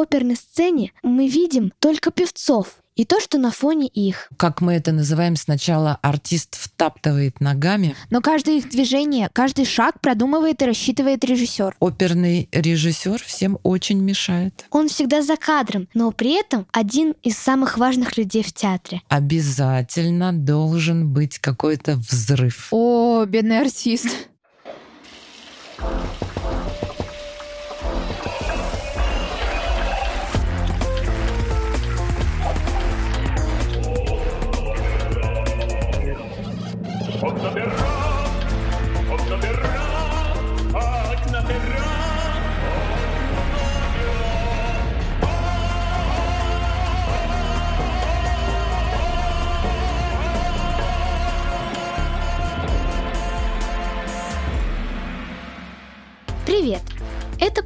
оперной сцене мы видим только певцов и то, что на фоне их. Как мы это называем сначала, артист втаптывает ногами. Но каждое их движение, каждый шаг продумывает и рассчитывает режиссер. Оперный режиссер всем очень мешает. Он всегда за кадром, но при этом один из самых важных людей в театре. Обязательно должен быть какой-то взрыв. О, бедный артист. Honda Verde.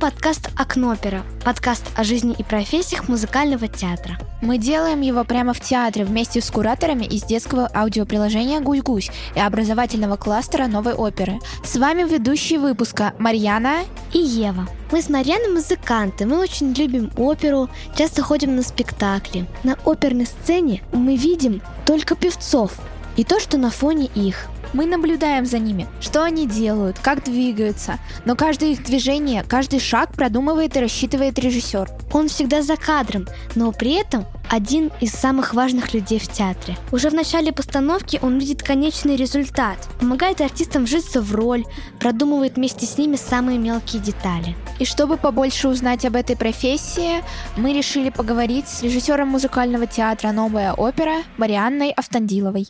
Подкаст «Окнопера», подкаст о жизни и профессиях музыкального театра. Мы делаем его прямо в театре вместе с кураторами из детского аудиоприложения «Гусь-Гусь» и образовательного кластера новой оперы. С вами ведущие выпуска Марьяна И Ева. Мы с Марьяной музыканты, мы очень любим оперу, часто ходим на спектакли. На оперной сцене мы видим только певцов и то, что на фоне их. Мы наблюдаем за ними, что они делают, как двигаются, но каждое их движение, каждый шаг продумывает и рассчитывает режиссер. Он всегда за кадром, но при этом один из самых важных людей в театре. Уже в начале постановки он видит конечный результат, помогает артистам вжиться в роль, продумывает вместе с ними самые мелкие детали. И чтобы побольше узнать об этой профессии, мы решили поговорить с режиссером музыкального театра «Новая опера» Марианной Автандиловой.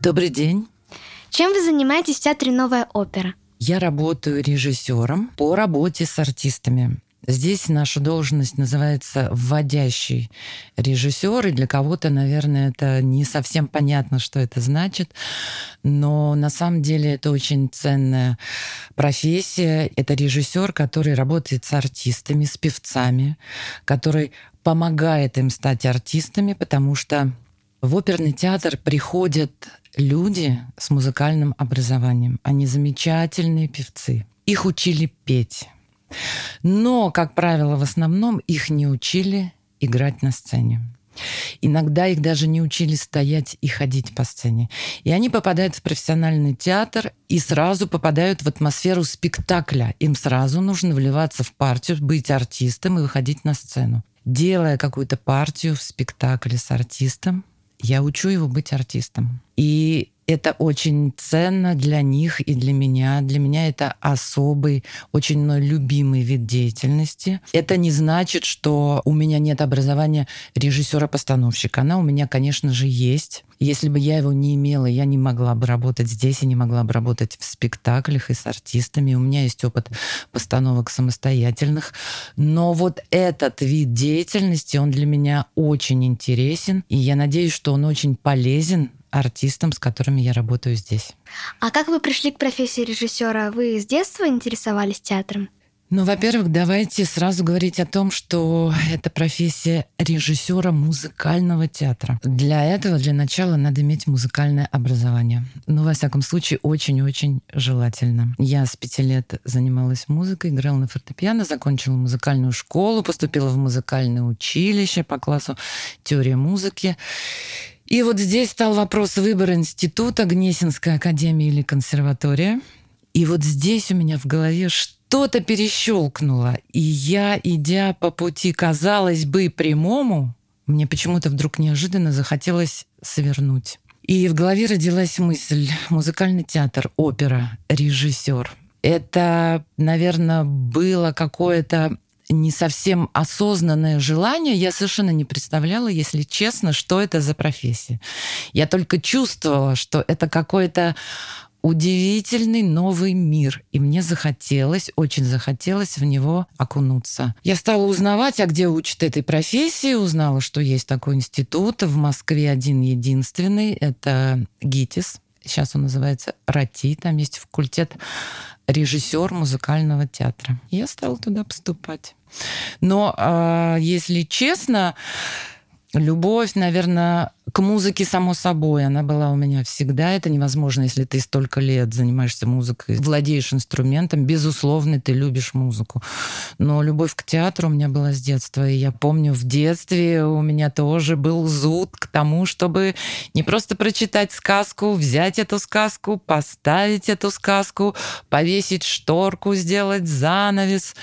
Добрый день. Чем вы занимаетесь в театре «Новая опера»? Я работаю режиссером по работе с артистами. Здесь наша должность называется вводящий режиссер, и для кого-то, наверное, это не совсем понятно, что это значит, но на самом деле это очень ценная профессия. Это режиссер, который работает с артистами, с певцами, который помогает им стать артистами, потому что в оперный театр приходят люди с музыкальным образованием. Они замечательные певцы. Их учили петь. Но, как правило, в основном их не учили играть на сцене. Иногда их даже не учили стоять и ходить по сцене. И они попадают в профессиональный театр и сразу попадают в атмосферу спектакля. Им сразу нужно вливаться в партию, быть артистом и выходить на сцену. Делая какую-то партию в спектакле с артистом, я учу его быть артистом. И это очень ценно для них и для меня. Для меня это особый, очень мной любимый вид деятельности. Это не значит, что у меня нет образования режиссера-постановщика. Она у меня, конечно же, есть. Если бы я его не имела, я не могла бы работать здесь и не могла бы работать в спектаклях и с артистами. У меня есть опыт постановок самостоятельных. Но вот этот вид деятельности, он для меня очень интересен. И я надеюсь, что он очень полезен артистам, с которыми я работаю здесь. А как вы пришли к профессии режиссера? Вы с детства интересовались театром? Ну, во-первых, давайте сразу говорить о том, что это профессия режиссера музыкального театра. Для этого, для начала, надо иметь музыкальное образование. Ну, во всяком случае, очень-очень желательно. Я с пяти лет занималась музыкой, играла на фортепиано, закончила музыкальную школу, поступила в музыкальное училище по классу теория музыки. И вот здесь стал вопрос выбора института, Гнесинская академия или консерватория. И вот здесь у меня в голове что-то перещелкнуло. И я, идя по пути, казалось бы, прямому, мне почему-то вдруг неожиданно захотелось свернуть. И в голове родилась мысль музыкальный театр, опера, режиссер. Это, наверное, было какое-то не совсем осознанное желание, я совершенно не представляла, если честно, что это за профессия. Я только чувствовала, что это какой-то удивительный новый мир, и мне захотелось, очень захотелось в него окунуться. Я стала узнавать, а где учат этой профессии, узнала, что есть такой институт в Москве один единственный, это ГИТИС, сейчас он называется РАТИ, там есть факультет режиссер музыкального театра. Я стала туда поступать. Но, э, если честно, любовь, наверное, К музыке, само собой, она была у меня всегда. Это невозможно, если ты столько лет занимаешься музыкой, владеешь инструментом. Безусловно, ты любишь музыку. Но любовь к театру у меня была с детства. И я помню, в детстве у меня тоже был зуд к тому, чтобы не просто прочитать сказку, взять эту сказку, поставить эту сказку, повесить шторку, сделать занавес,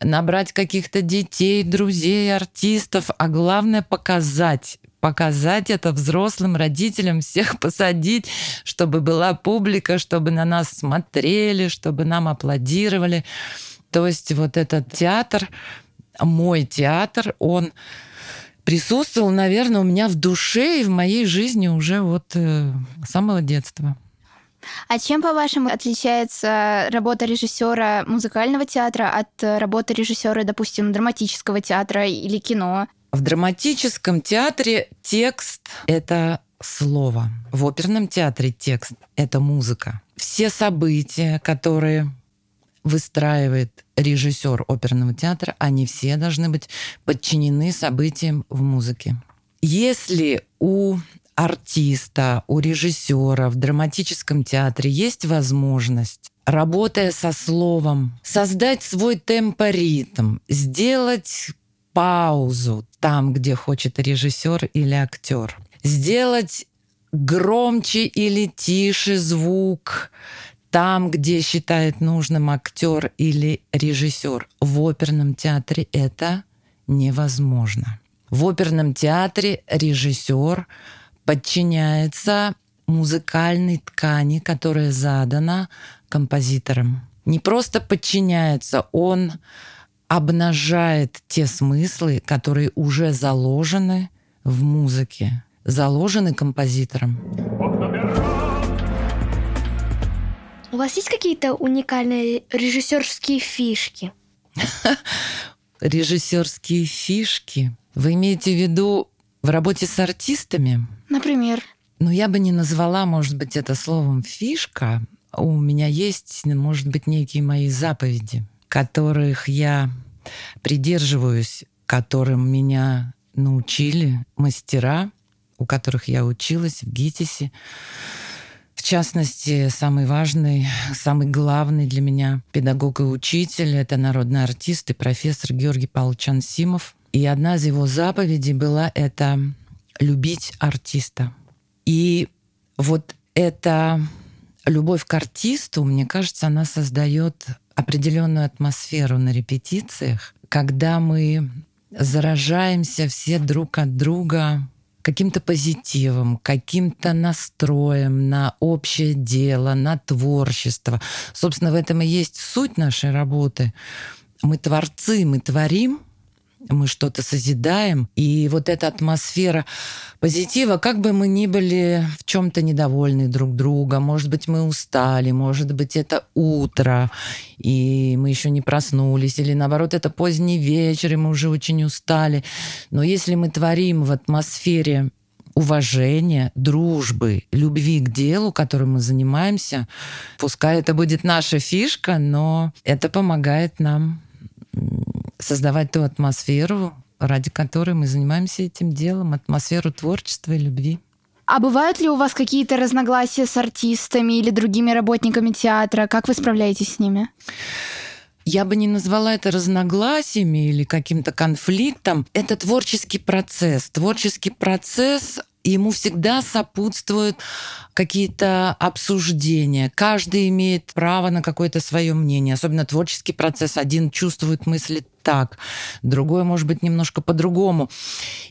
набрать каких-то детей, друзей, артистов, а главное показать показать это взрослым родителям, всех посадить, чтобы была публика, чтобы на нас смотрели, чтобы нам аплодировали. То есть вот этот театр, мой театр, он присутствовал, наверное, у меня в душе и в моей жизни уже вот э, с самого детства. А чем, по-вашему, отличается работа режиссера музыкального театра от работы режиссера, допустим, драматического театра или кино? В драматическом театре текст — это слово. В оперном театре текст — это музыка. Все события, которые выстраивает режиссер оперного театра, они все должны быть подчинены событиям в музыке. Если у артиста, у режиссера в драматическом театре есть возможность работая со словом, создать свой темпоритм, сделать паузу там, где хочет режиссер или актер. Сделать громче или тише звук там, где считает нужным актер или режиссер. В оперном театре это невозможно. В оперном театре режиссер подчиняется музыкальной ткани, которая задана композитором. Не просто подчиняется, он обнажает те смыслы, которые уже заложены в музыке, заложены композитором. У вас есть какие-то уникальные режиссерские фишки? Режиссерские фишки? Вы имеете в виду в работе с артистами? Например? Ну, я бы не назвала, может быть, это словом фишка. У меня есть, может быть, некие мои заповеди которых я придерживаюсь, которым меня научили мастера, у которых я училась в ГИТИСе. В частности, самый важный, самый главный для меня педагог и учитель — это народный артист и профессор Георгий Павлович Ансимов. И одна из его заповедей была это любить артиста. И вот эта любовь к артисту, мне кажется, она создает определенную атмосферу на репетициях, когда мы заражаемся все друг от друга каким-то позитивом, каким-то настроем на общее дело, на творчество. Собственно, в этом и есть суть нашей работы. Мы творцы, мы творим, мы что-то созидаем. И вот эта атмосфера позитива, как бы мы ни были в чем-то недовольны друг друга, может быть, мы устали, может быть, это утро, и мы еще не проснулись, или наоборот, это поздний вечер, и мы уже очень устали. Но если мы творим в атмосфере уважения, дружбы, любви к делу, которым мы занимаемся. Пускай это будет наша фишка, но это помогает нам создавать ту атмосферу, ради которой мы занимаемся этим делом, атмосферу творчества и любви. А бывают ли у вас какие-то разногласия с артистами или другими работниками театра? Как вы справляетесь с ними? Я бы не назвала это разногласиями или каким-то конфликтом. Это творческий процесс. Творческий процесс ему всегда сопутствуют какие-то обсуждения. Каждый имеет право на какое-то свое мнение, особенно творческий процесс. Один чувствует мысли так, другой, может быть, немножко по-другому.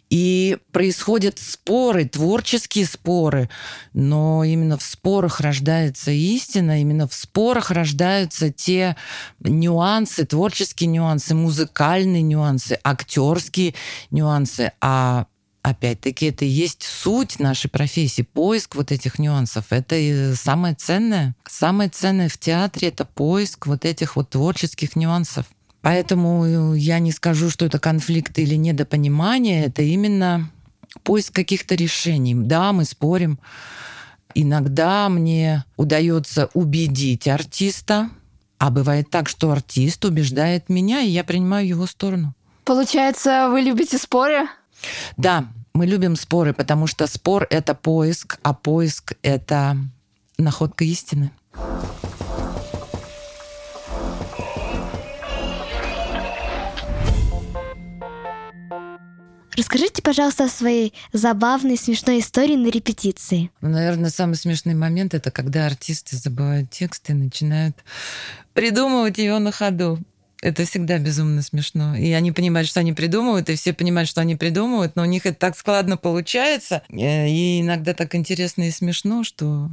И происходят споры, творческие споры, но именно в спорах рождается истина, именно в спорах рождаются те нюансы, творческие нюансы, музыкальные нюансы, актерские нюансы. А опять-таки, это и есть суть нашей профессии, поиск вот этих нюансов. Это самое ценное. Самое ценное в театре — это поиск вот этих вот творческих нюансов. Поэтому я не скажу, что это конфликт или недопонимание, это именно поиск каких-то решений. Да, мы спорим. Иногда мне удается убедить артиста, а бывает так, что артист убеждает меня, и я принимаю его сторону. Получается, вы любите споры? Да, Мы любим споры, потому что спор — это поиск, а поиск — это находка истины. Расскажите, пожалуйста, о своей забавной, смешной истории на репетиции. Ну, наверное, самый смешный момент это когда артисты забывают текст и начинают придумывать его на ходу. Это всегда безумно смешно. И они понимают, что они придумывают, и все понимают, что они придумывают, но у них это так складно получается. Э, и иногда так интересно и смешно, что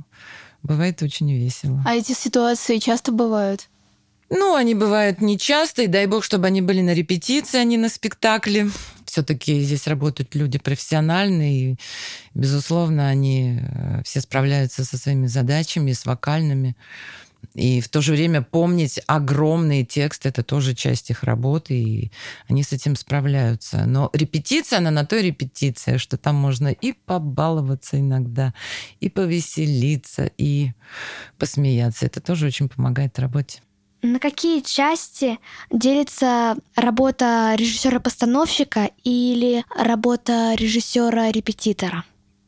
бывает очень весело. А эти ситуации часто бывают? Ну, они бывают нечасто, и дай бог, чтобы они были на репетиции, а не на спектакле. Все-таки здесь работают люди профессиональные, и, безусловно, они э, все справляются со своими задачами, с вокальными. И в то же время помнить огромные тексты – это тоже часть их работы, и они с этим справляются. Но репетиция, она на той репетиция, что там можно и побаловаться иногда, и повеселиться, и посмеяться. Это тоже очень помогает работе. На какие части делится работа режиссера-постановщика или работа режиссера-репетитора?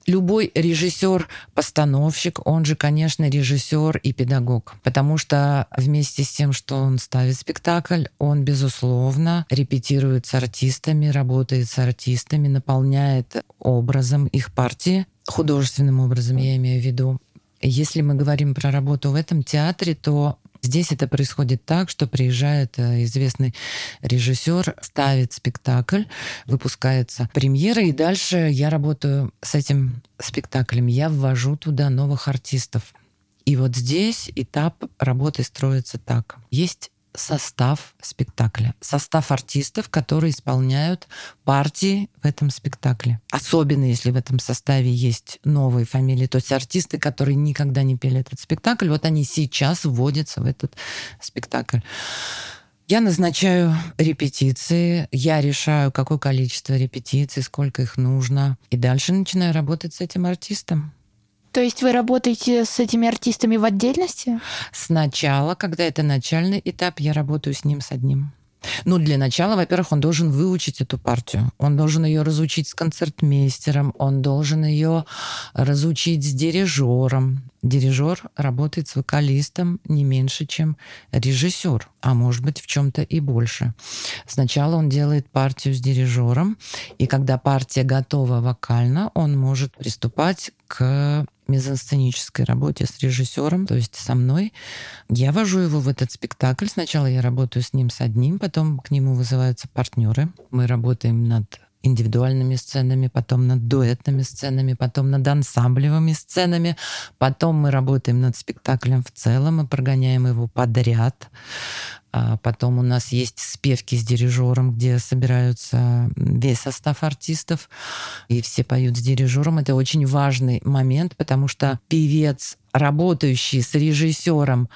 Любой режиссер-постановщик, он же, конечно, режиссер и педагог. Потому что вместе с тем, что он ставит спектакль, он, безусловно, репетирует с артистами, работает с артистами, наполняет образом их партии, художественным образом, я имею в виду. Если мы говорим про работу в этом театре, то Здесь это происходит так, что приезжает э, известный режиссер, ставит спектакль, выпускается премьера, и дальше я работаю с этим спектаклем. Я ввожу туда новых артистов. И вот здесь этап работы строится так. Есть состав спектакля, состав артистов, которые исполняют партии в этом спектакле. Особенно если в этом составе есть новые фамилии, то есть артисты, которые никогда не пели этот спектакль, вот они сейчас вводятся в этот спектакль. Я назначаю репетиции, я решаю, какое количество репетиций, сколько их нужно, и дальше начинаю работать с этим артистом. То есть вы работаете с этими артистами в отдельности? Сначала, когда это начальный этап, я работаю с ним с одним. Ну, для начала, во-первых, он должен выучить эту партию. Он должен ее разучить с концертмейстером, он должен ее разучить с дирижером. Дирижер работает с вокалистом не меньше, чем режиссер, а может быть в чем-то и больше. Сначала он делает партию с дирижером, и когда партия готова вокально, он может приступать к мизансценической работе с режиссером, то есть со мной. Я вожу его в этот спектакль. Сначала я работаю с ним с одним, потом к нему вызываются партнеры. Мы работаем над индивидуальными сценами, потом над дуэтными сценами, потом над ансамблевыми сценами, потом мы работаем над спектаклем в целом и прогоняем его подряд. А потом у нас есть спевки с дирижером, где собираются весь состав артистов, и все поют с дирижером. Это очень важный момент, потому что певец работающий с режиссером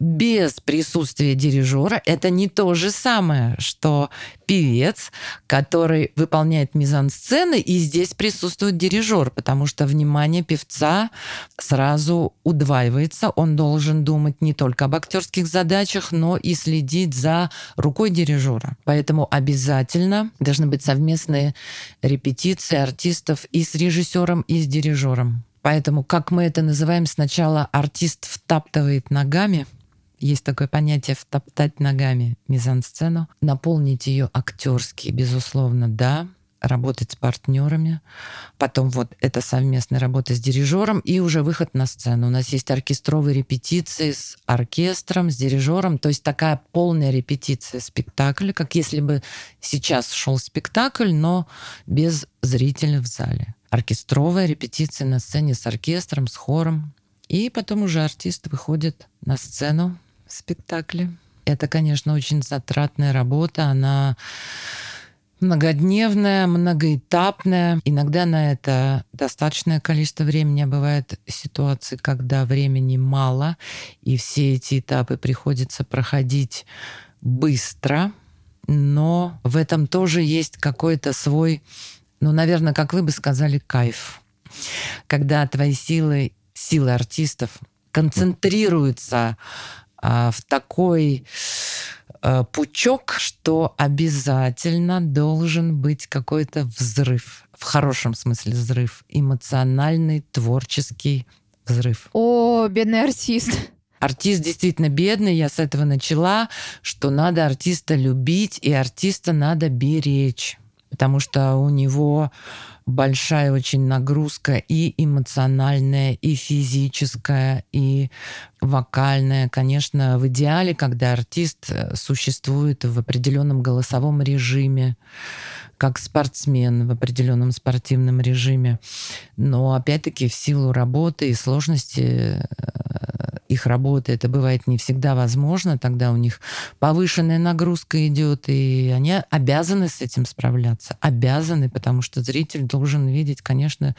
без присутствия дирижера, это не то же самое, что певец, который выполняет мизансцены, и здесь присутствует дирижер, потому что внимание певца сразу удваивается. Он должен думать не только об актерских задачах, но и следить за рукой дирижера. Поэтому обязательно должны быть совместные репетиции артистов и с режиссером, и с дирижером. Поэтому, как мы это называем, сначала артист втаптывает ногами, есть такое понятие втоптать ногами мизансцену, наполнить ее актерски, безусловно, да, работать с партнерами, потом вот это совместная работа с дирижером и уже выход на сцену. У нас есть оркестровые репетиции с оркестром, с дирижером, то есть такая полная репетиция спектакля, как если бы сейчас шел спектакль, но без зрителя в зале оркестровая репетиция на сцене с оркестром, с хором. И потом уже артист выходит на сцену в спектакле. Это, конечно, очень затратная работа. Она многодневная, многоэтапная. Иногда на это достаточное количество времени. Бывают ситуации, когда времени мало, и все эти этапы приходится проходить быстро. Но в этом тоже есть какой-то свой ну, наверное, как вы бы сказали, кайф. Когда твои силы, силы артистов концентрируются а, в такой э, пучок, что обязательно должен быть какой-то взрыв, в хорошем смысле взрыв, эмоциональный, творческий взрыв. О, бедный артист. Артист действительно бедный, я с этого начала, что надо артиста любить и артиста надо беречь, потому что у него большая очень нагрузка и эмоциональная, и физическая, и вокальная. Конечно, в идеале, когда артист э, существует в определенном голосовом режиме, как спортсмен в определенном спортивном режиме. Но опять-таки в силу работы и сложности их работы это бывает не всегда возможно, тогда у них повышенная нагрузка идет, и они обязаны с этим справляться. Обязаны, потому что зритель должен видеть, конечно,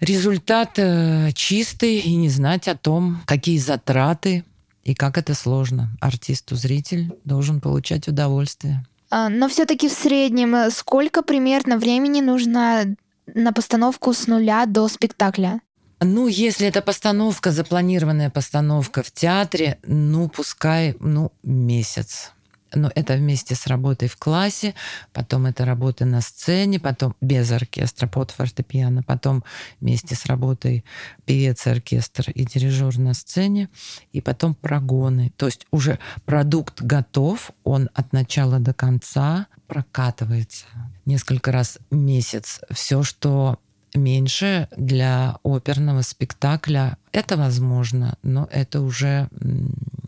результат э, чистый и не знать о том, какие затраты и как это сложно. Артисту зритель должен получать удовольствие. А, но все-таки в среднем э, сколько примерно времени нужно на постановку с нуля до спектакля? Ну, если это постановка, запланированная постановка в театре, ну, пускай, ну, месяц но это вместе с работой в классе, потом это работа на сцене, потом без оркестра под фортепиано, потом вместе с работой певец, оркестр и дирижер на сцене, и потом прогоны. То есть уже продукт готов, он от начала до конца прокатывается несколько раз в месяц. Все, что меньше для оперного спектакля, это возможно, но это уже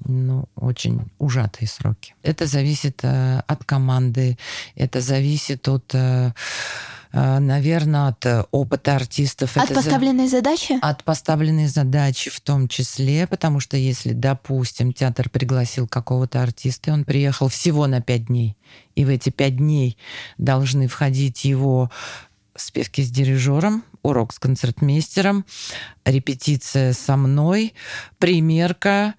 ну, очень ужатые сроки. Это зависит э, от команды, это зависит от э, э наверное, от опыта артистов. От это поставленной за... задачи? От поставленной задачи в том числе, потому что если, допустим, театр пригласил какого-то артиста, и он приехал всего на пять дней, и в эти пять дней должны входить его спевки с дирижером, урок с концертмейстером, репетиция со мной, примерка,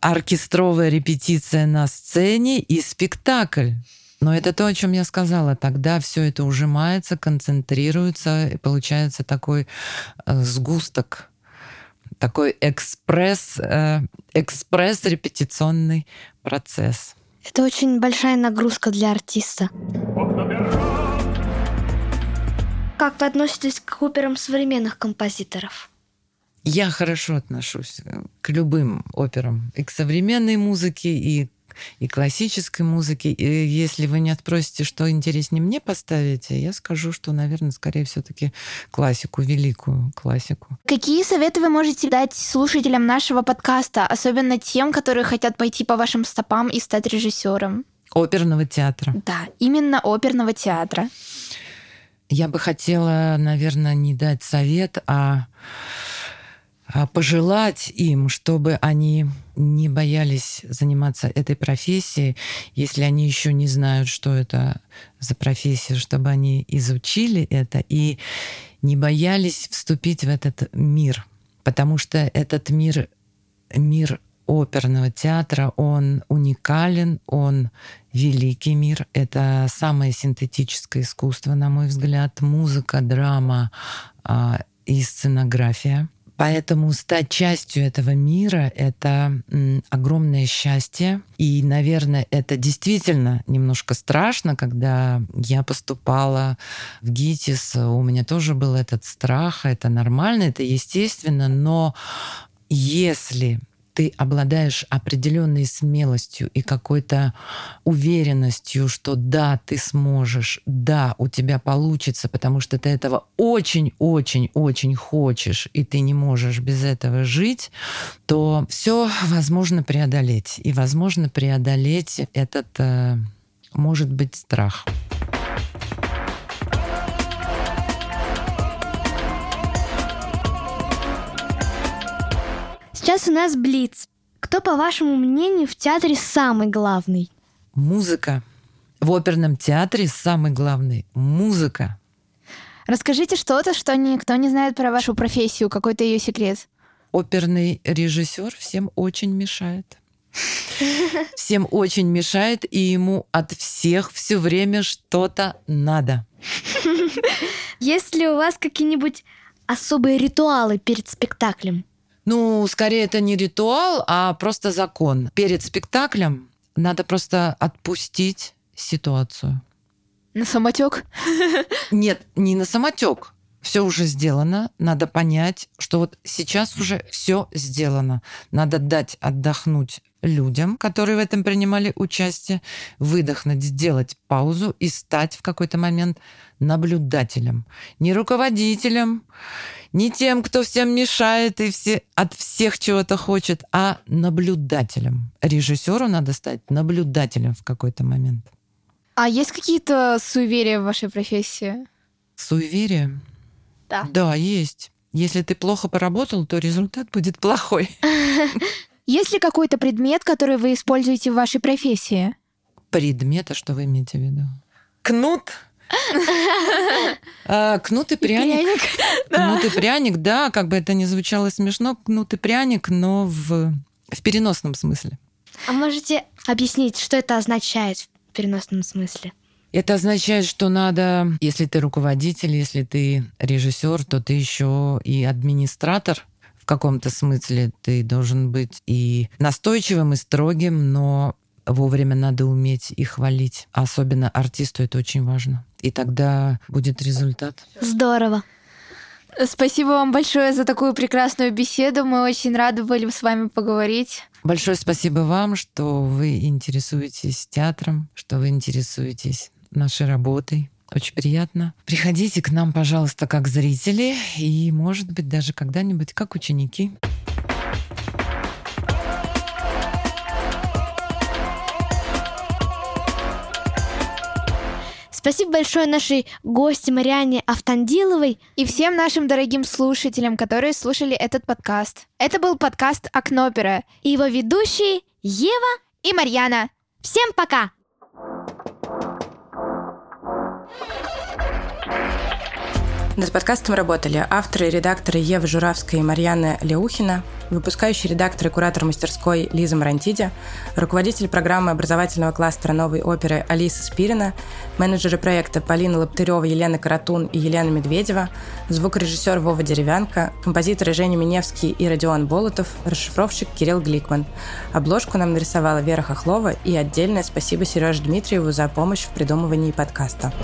оркестровая репетиция на сцене и спектакль. Но это то, о чем я сказала. Тогда все это ужимается, концентрируется, и получается такой э, сгусток, такой экспресс, э, экспресс-репетиционный процесс. Это очень большая нагрузка для артиста. Как вы относитесь к операм современных композиторов? Я хорошо отношусь э, к любым операм. И к современной музыке, и и классической музыке. И если вы не отпросите, что интереснее мне поставить, я скажу, что, наверное, скорее все-таки классику, великую классику. Какие советы вы можете дать слушателям нашего подкаста, особенно тем, которые хотят пойти по вашим стопам и стать режиссером? Оперного театра. Да, именно оперного театра. Я бы хотела, наверное, не дать совет, а, а пожелать им, чтобы они не боялись заниматься этой профессией, если они еще не знают, что это за профессия, чтобы они изучили это и не боялись вступить в этот мир, потому что этот мир мир оперного театра, он уникален, он великий мир. Это самое синтетическое искусство, на мой взгляд. Музыка, драма а, и сценография. Поэтому стать частью этого мира — это огромное счастье. И, наверное, это действительно немножко страшно, когда я поступала в ГИТИС. У меня тоже был этот страх. Это нормально, это естественно. Но если ты обладаешь определенной смелостью и какой-то уверенностью, что да, ты сможешь, да, у тебя получится, потому что ты этого очень-очень-очень хочешь, и ты не можешь без этого жить, то все возможно преодолеть. И возможно преодолеть этот, э, может быть, страх. Сейчас у нас Блиц. Кто, по вашему мнению, в театре самый главный? Музыка. В оперном театре самый главный — музыка. Расскажите что-то, что никто не знает про вашу профессию, какой-то ее секрет. Оперный режиссер всем очень мешает. Всем очень мешает, и ему от всех все время что-то надо. Есть ли у вас какие-нибудь особые ритуалы перед спектаклем? Ну, скорее это не ритуал, а просто закон. Перед спектаклем Надо просто отпустить ситуацию. На самотек? Нет, не на самотек. Все уже сделано. Надо понять, что вот сейчас уже все сделано. Надо дать отдохнуть людям, которые в этом принимали участие, выдохнуть, сделать паузу и стать в какой-то момент наблюдателем. Не руководителем, не тем, кто всем мешает и все, от всех чего-то хочет, а наблюдателем. Режиссеру надо стать наблюдателем в какой-то момент. А есть какие-то суеверия в вашей профессии? Суеверие? Да. Да, есть. Если ты плохо поработал, то результат будет плохой. Есть ли какой-то предмет, который вы используете в вашей профессии? Предмета, что вы имеете в виду? Кнут. А, Кнут и пряник. Кнут и пряник, да, как бы это ни звучало смешно, кнут и пряник, но в, в переносном смысле. А можете объяснить, что это означает в переносном смысле? Это означает, что надо, если ты руководитель, если ты режиссер, то ты еще и администратор. В каком-то смысле ты должен быть и настойчивым, и строгим, но вовремя надо уметь и хвалить. Особенно артисту это очень важно. И тогда будет результат. Здорово. Спасибо вам большое за такую прекрасную беседу. Мы очень рады были с вами поговорить. Большое спасибо вам, что вы интересуетесь театром, что вы интересуетесь нашей работой. Очень приятно. Приходите к нам, пожалуйста, как зрители и, может быть, даже когда-нибудь как ученики. Спасибо большое нашей гости Мариане Автандиловой. И всем нашим дорогим слушателям, которые слушали этот подкаст. Это был подкаст «Окнопера» И его ведущие Ева. и Марьяна. Всем пока! Над подкастом работали авторы и редакторы Ева Журавская и Марьяна Леухина, выпускающий редактор и куратор мастерской Лиза Марантиди, руководитель программы образовательного кластера новой оперы Алиса Спирина, менеджеры проекта Полина Лаптырева, Елена Каратун и Елена Медведева, звукорежиссер Вова Деревянко, композиторы Женя Миневский и Родион Болотов, расшифровщик Кирилл Гликман. Обложку нам нарисовала Вера Хохлова и отдельное спасибо Сереже Дмитриеву за помощь в придумывании подкаста.